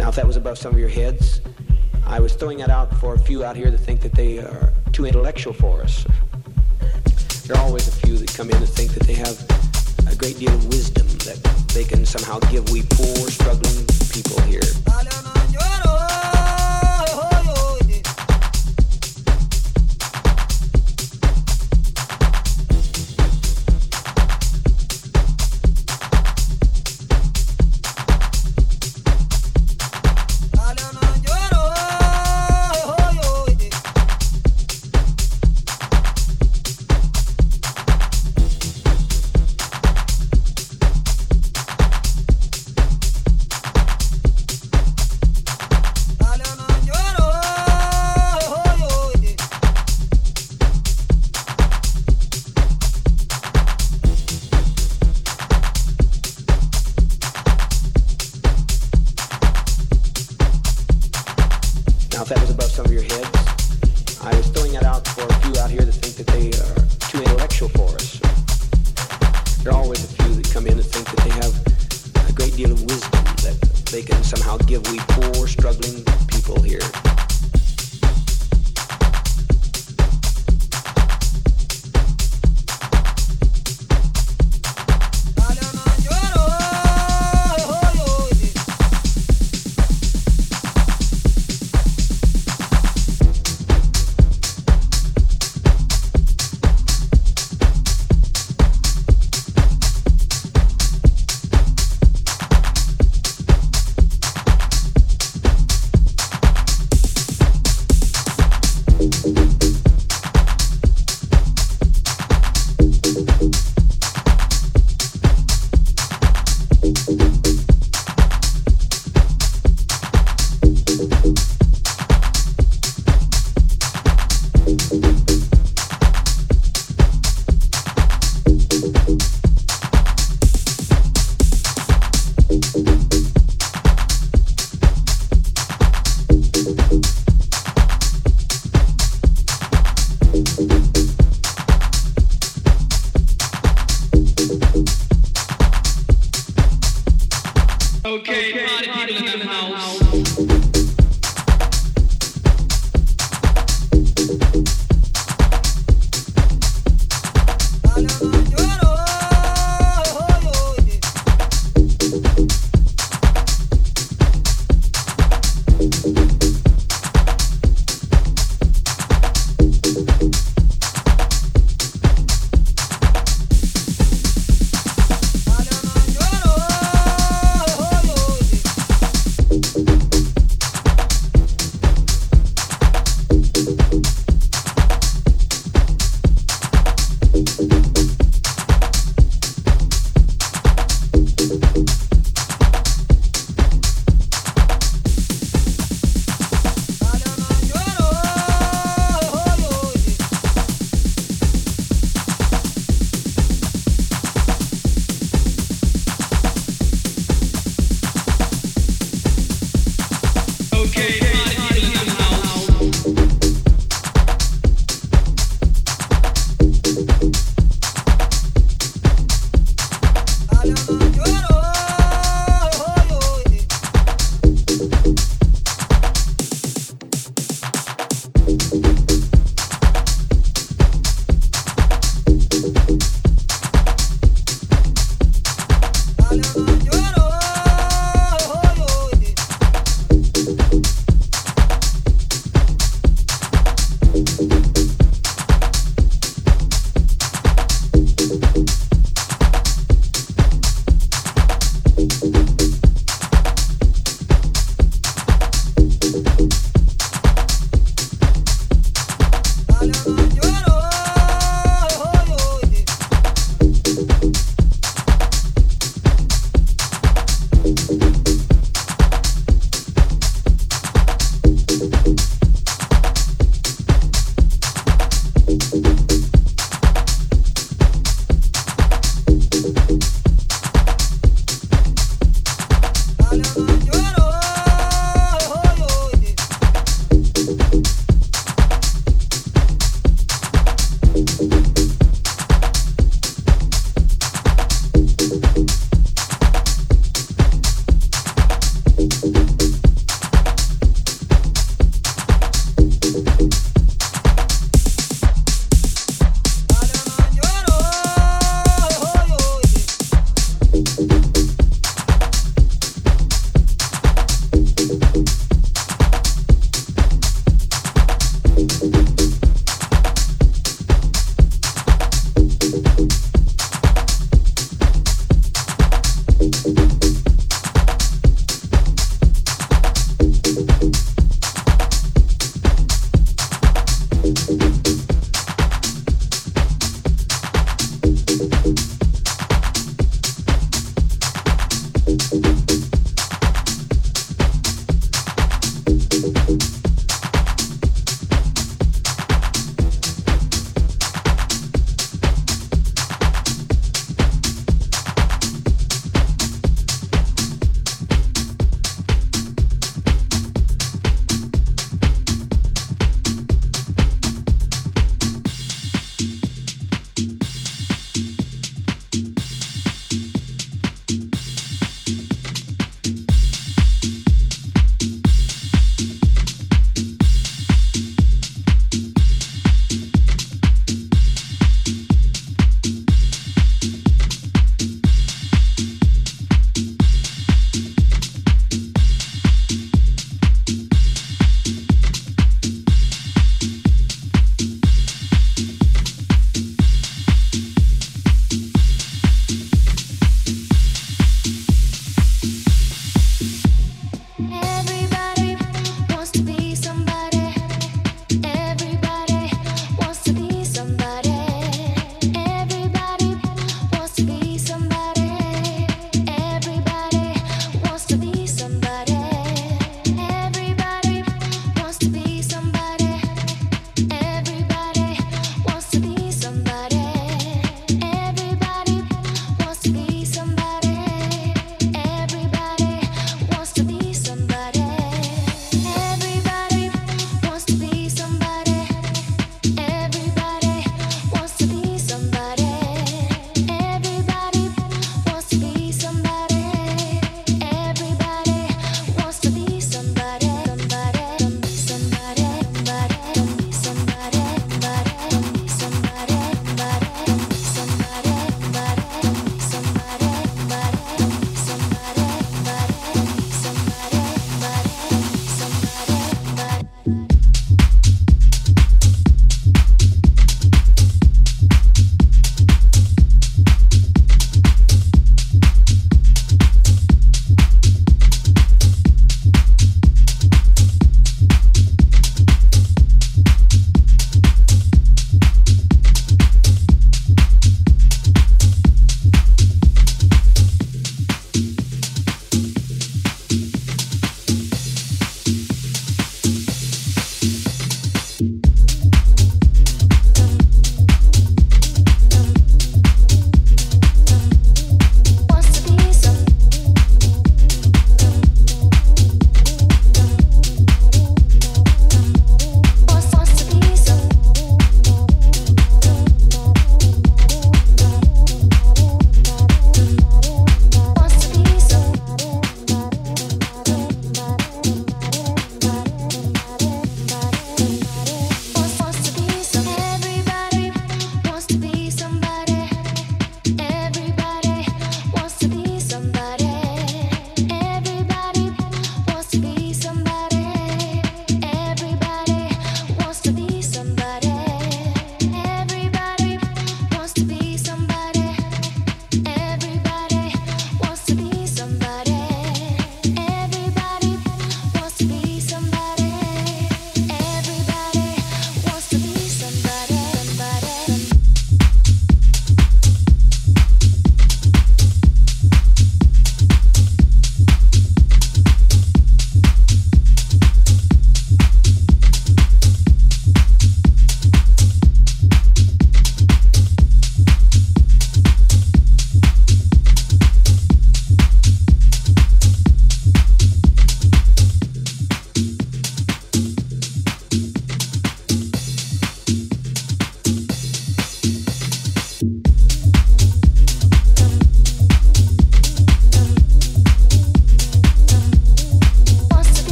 Now, if that was above some of your heads, I was throwing that out for a few out here that think that they are too intellectual for us. There are always a few that come in and think that they have a great deal of wisdom that they can somehow give we poor, struggling people here.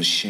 machine.